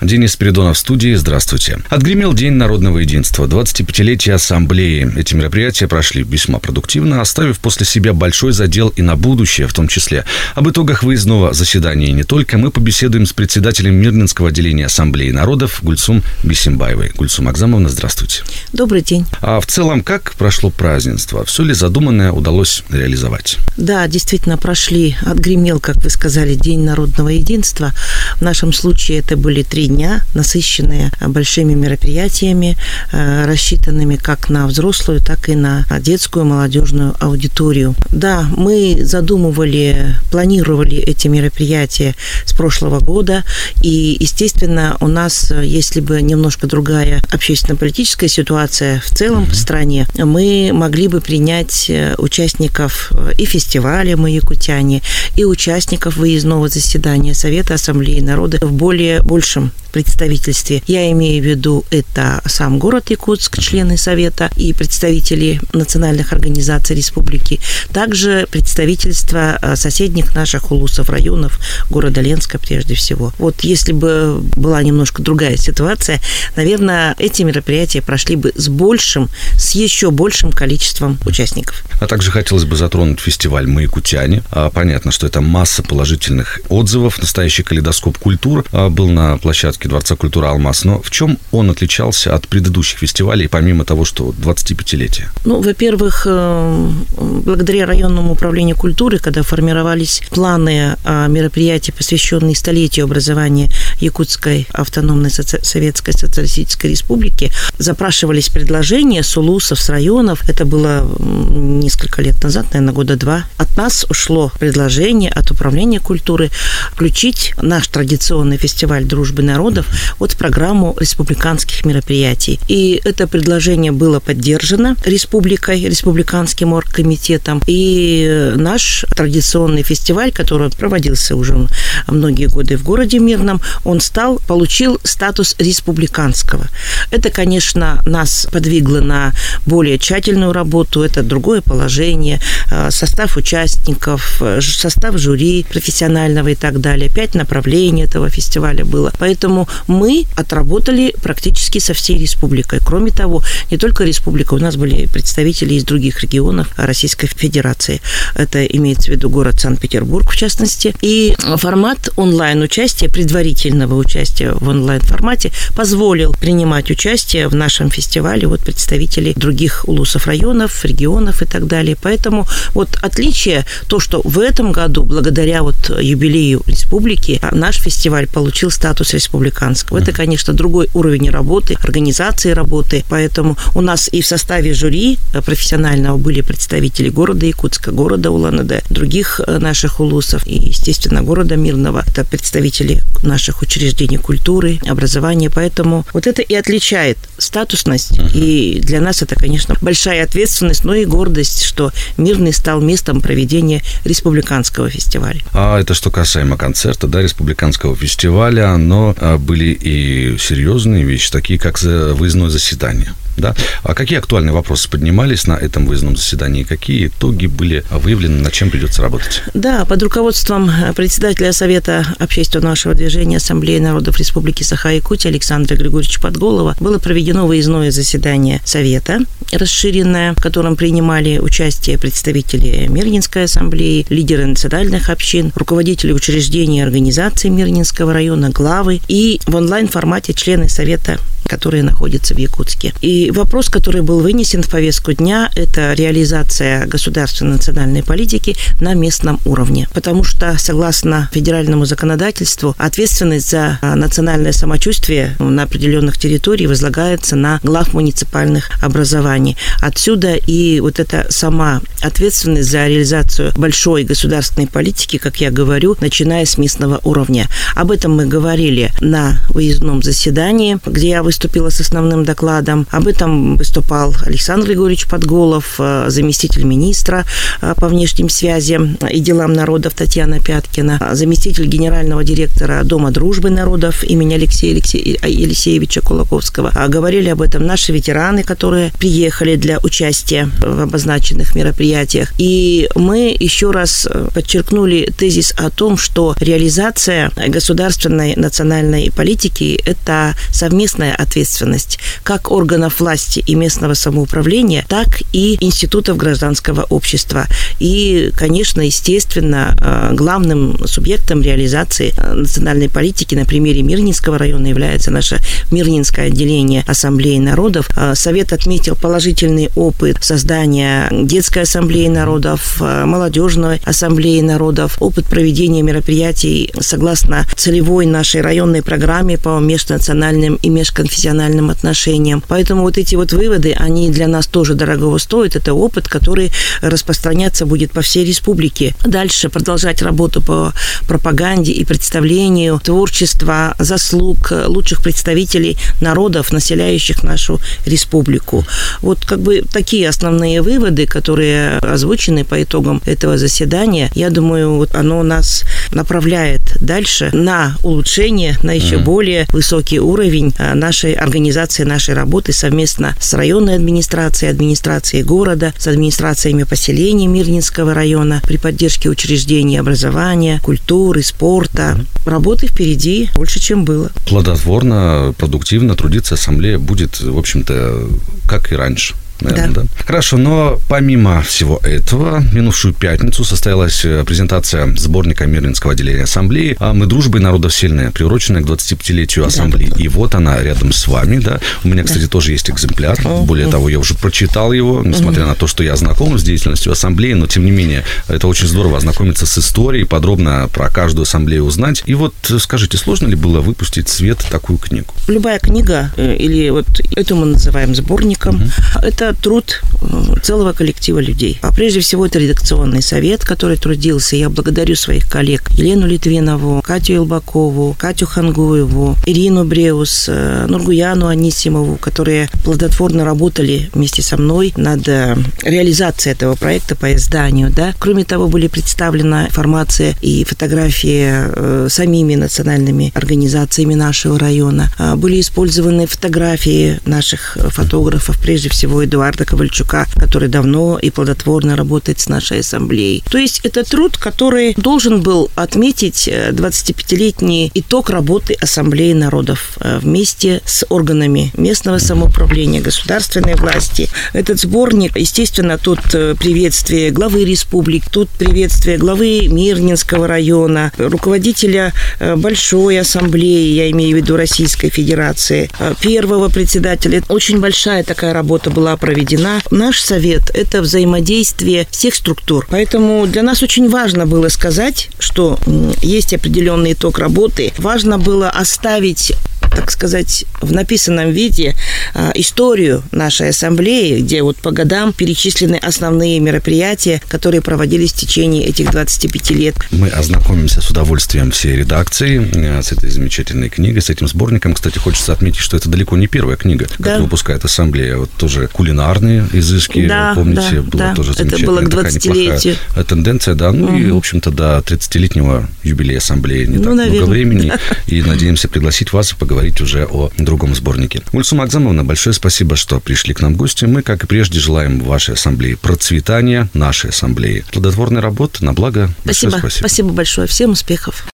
Денис Спиридонов в студии. Здравствуйте. Отгремел День народного единства, 25-летие Ассамблеи. Эти мероприятия прошли весьма продуктивно, оставив после себя большой задел и на будущее в том числе. Об итогах выездного заседания не только мы побеседуем с председателем Мирнинского отделения Ассамблеи народов Гульсум Бисимбаевой. Гульсум Акзамовна, здравствуйте. Добрый день. А в целом, как прошло празднество? Все ли задуманное удалось реализовать? Да, действительно, прошли, отгремел, как вы сказали, День народного единства. В нашем случае это были три дня, насыщенные большими мероприятиями, э, рассчитанными как на взрослую, так и на детскую молодежную аудиторию. Да, мы задумывали, планировали эти мероприятия с прошлого года, и, естественно, у нас, если бы немножко другая общественно-политическая ситуация в целом в стране, мы могли бы принять э, участников э, и фестиваля «Мы якутяне», и участников выездного заседания Совета Ассамблеи народа в более большем представительстве. Я имею в виду это сам город Якутск, члены Совета и представители национальных организаций республики, также представительства э, соседних наших улусов, районов города Ленска прежде всего. Вот если бы была немножко другая ситуация, наверное, эти мероприятия прошли бы с большим, с еще большим количеством участников. А также хотелось бы затронуть фестиваль «Мы якутяне». А, понятно, что это масса положительных отзывов. Настоящий калейдоскоп культур а, был на площадке Дворца культуры «Алмаз». Но в чем он отличался от предыдущих фестивалей, помимо того, что 25-летие? Ну, во-первых, э, благодаря районному управлению культуры, когда формировались планы а, мероприятий, посвященные столетию образования Якутской автономной соци... Советской Социалистической Республики, запрашивались предложения с улусов, с районов. Это было несколько лет назад, наверное, года два. От нас ушло предложение от Управления культуры включить наш традиционный фестиваль дружбы народов вот в программу республиканских мероприятий. И это предложение было поддержано республикой, республиканским оргкомитетом. И наш традиционный фестиваль, который проводился уже многие годы в городе Мирном, он стал, получил статус республиканского. Это, конечно, нас подвигло на более тщательную работу, это другое положение, э, участников, э, состав жюри профессионального и так далее. Пять направлений этого фестиваля было. Поэтому мы отработали практически со всей республикой. Кроме того, не только республика, у нас были представители из других регионов Российской Федерации. Это имеется в виду город Санкт-Петербург, в частности. И формат онлайн-участия, предварительного участия в онлайн-формате позволил принимать участие в нашем фестивале вот представителей других улусов районов, регионов и так далее. Поэтому вот отличие, то, что в этом году, благодаря вот юбилею республики, наш фестиваль получил статус республиканского. Это, конечно, другой уровень работы, организации работы. Поэтому у нас и в составе жюри профессионального были представители города Якутска, города Улан-Удэ, других э, наших улусов и, естественно, города Мирного. Это представители наших учреждений культуры, образования. Поэтому вот это и отличает статусность. Uh-huh. И для нас это, конечно, большая ответственность, но и гордость, что Мирный стал местом проведения республиканского фестиваля. А это что касаемо концерта, да, республиканского фестиваля, но а, были и серьезные вещи, такие как выездное заседание. Да? А какие актуальные вопросы поднимались на этом выездном заседании? Какие итоги были выявлены, над чем придется работать? Да, под руководством председателя Совета общественного нашего движения Ассамблеи народов Республики Саха-Якутия Александра Григорьевича Подголова было проведено выездное заседание Совета, расширенное, в котором принимали участие представители Мирнинской ассамблеи, лидеры национальных общин, руководители учреждений и организаций Мирнинского района, главы и в онлайн-формате члены Совета которые находятся в Якутске. И вопрос, который был вынесен в повестку дня, это реализация государственной национальной политики на местном уровне. Потому что, согласно федеральному законодательству, ответственность за а, национальное самочувствие на определенных территориях возлагается на глав муниципальных образований. Отсюда и вот эта сама ответственность за реализацию большой государственной политики, как я говорю, начиная с местного уровня. Об этом мы говорили на выездном заседании, где я выступила с основным докладом. Об этом выступал Александр Григорьевич Подголов, э, заместитель министра э, по внешним связям и делам народов Татьяна Пяткина, заместитель генерального директора Дома дружбы народов имени Алексея Елисеевича Кулаковского. А говорили об этом наши ветераны, которые приехали для участия в обозначенных мероприятиях. И мы еще раз э, подчеркнули тезис о том, что реализация государственной национальной политики – это совместная ответственность как органов власти и местного самоуправления, так и институтов гражданского общества. И, конечно, естественно, э, главным субъектом реализации э, национальной политики на примере Мирнинского района является наше Мирнинское отделение Ассамблеи народов. Совет отметил положительный опыт создания детской ассамблеи народов, молодежной ассамблеи народов, опыт проведения мероприятий согласно целевой нашей районной программе по межнациональным и межконфессиональным отношениям. Поэтому вот эти вот выводы, они для нас тоже дорогого стоят. Это опыт, который распространяться будет по всей республике. Дальше продолжать работу по пропаганде и представлению творчества, заслуг лучших представителей народов, населяющих нашу республику. Вот как бы такие основные выводы, которые озвучены по итогам этого заседания, я думаю, вот оно нас направляет дальше на улучшение, на еще mm-hmm. более высокий уровень а, нашей организации, нашей работы совместно с районной администрацией, администрацией города, с администрациями поселений Мирнинского района при поддержке учреждений образования, культуры, спорта. Mm-hmm. Работы впереди больше, чем было. Плодотворно, продуктивно трудиться ассамблея будет, в общем-то, как и раньше наверное, да. да? Хорошо, но помимо всего этого, минувшую пятницу состоялась э, презентация сборника Мирлинского отделения Ассамблеи а «Мы дружбой народов сильные», приуроченная к 25-летию Ассамблеи. Да. И вот она рядом с вами, да. У меня, кстати, да. тоже есть экземпляр. Более того, я уже прочитал его, несмотря на то, что я знаком с деятельностью Ассамблеи, но, тем не менее, это очень здорово ознакомиться с историей, подробно про каждую Ассамблею узнать. И вот э, скажите, сложно ли было выпустить свет такую книгу? Любая книга, э, или вот эту мы называем сборником, угу. это это труд э, целого коллектива людей. А прежде всего это редакционный совет, который трудился. Я благодарю своих коллег Елену Литвинову, Катю Елбакову, Катю Хангуеву, Ирину Бреус, э, Нургуяну Анисимову, которые плодотворно работали вместе со мной над э, реализацией этого проекта по изданию. Да. Кроме того, были представлены информация и фотографии самими национальными организациями нашего района. Были использованы фотографии наших фотографов, прежде всего и Эдуарда Ковальчука, который давно и плодотворно работает с нашей ассамблеей. То есть это труд, который должен был отметить 25-летний э, итог работы Ассамблеи народов э, вместе с органами местного самоуправления, государственной власти. Этот сборник, естественно, тут э, приветствие главы республик, тут приветствие главы Мирнинского района, руководителя Большой Ассамблеи, я имею в виду Российской Федерации, первого председателя. Очень большая такая работа была проведена. Наш совет – это взаимодействие всех структур. Поэтому для нас очень важно было сказать, что есть определенный итог работы. Важно было оставить так сказать, в написанном виде а, историю нашей ассамблеи, где вот по годам перечислены основные мероприятия, которые проводились в течение этих 25 лет. Мы ознакомимся с удовольствием всей редакции э, с этой замечательной книгой, с этим сборником. Кстати, хочется отметить, что это далеко не первая книга, да. как выпускает ассамблея. Вот тоже кулинарные изыски, да, помните, да, было да. тоже замечательно. Это было к 20-летию. Тенденция, да. Ну угу. и, в общем-то, до 30-летнего юбилея ассамблеи не ну, так наверное. много времени. И надеемся пригласить вас и поговорить говорить уже о другом сборнике. Ульсу Макзамовна, большое спасибо, что пришли к нам в гости. Мы, как и прежде, желаем вашей ассамблеи процветания, нашей ассамблеи, плодотворной работы на благо. Спасибо. спасибо. Спасибо большое. Всем успехов.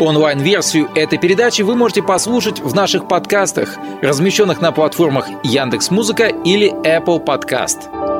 Онлайн-версию этой передачи вы можете послушать в наших подкастах, размещенных на платформах Яндекс.Музыка или Apple Podcast.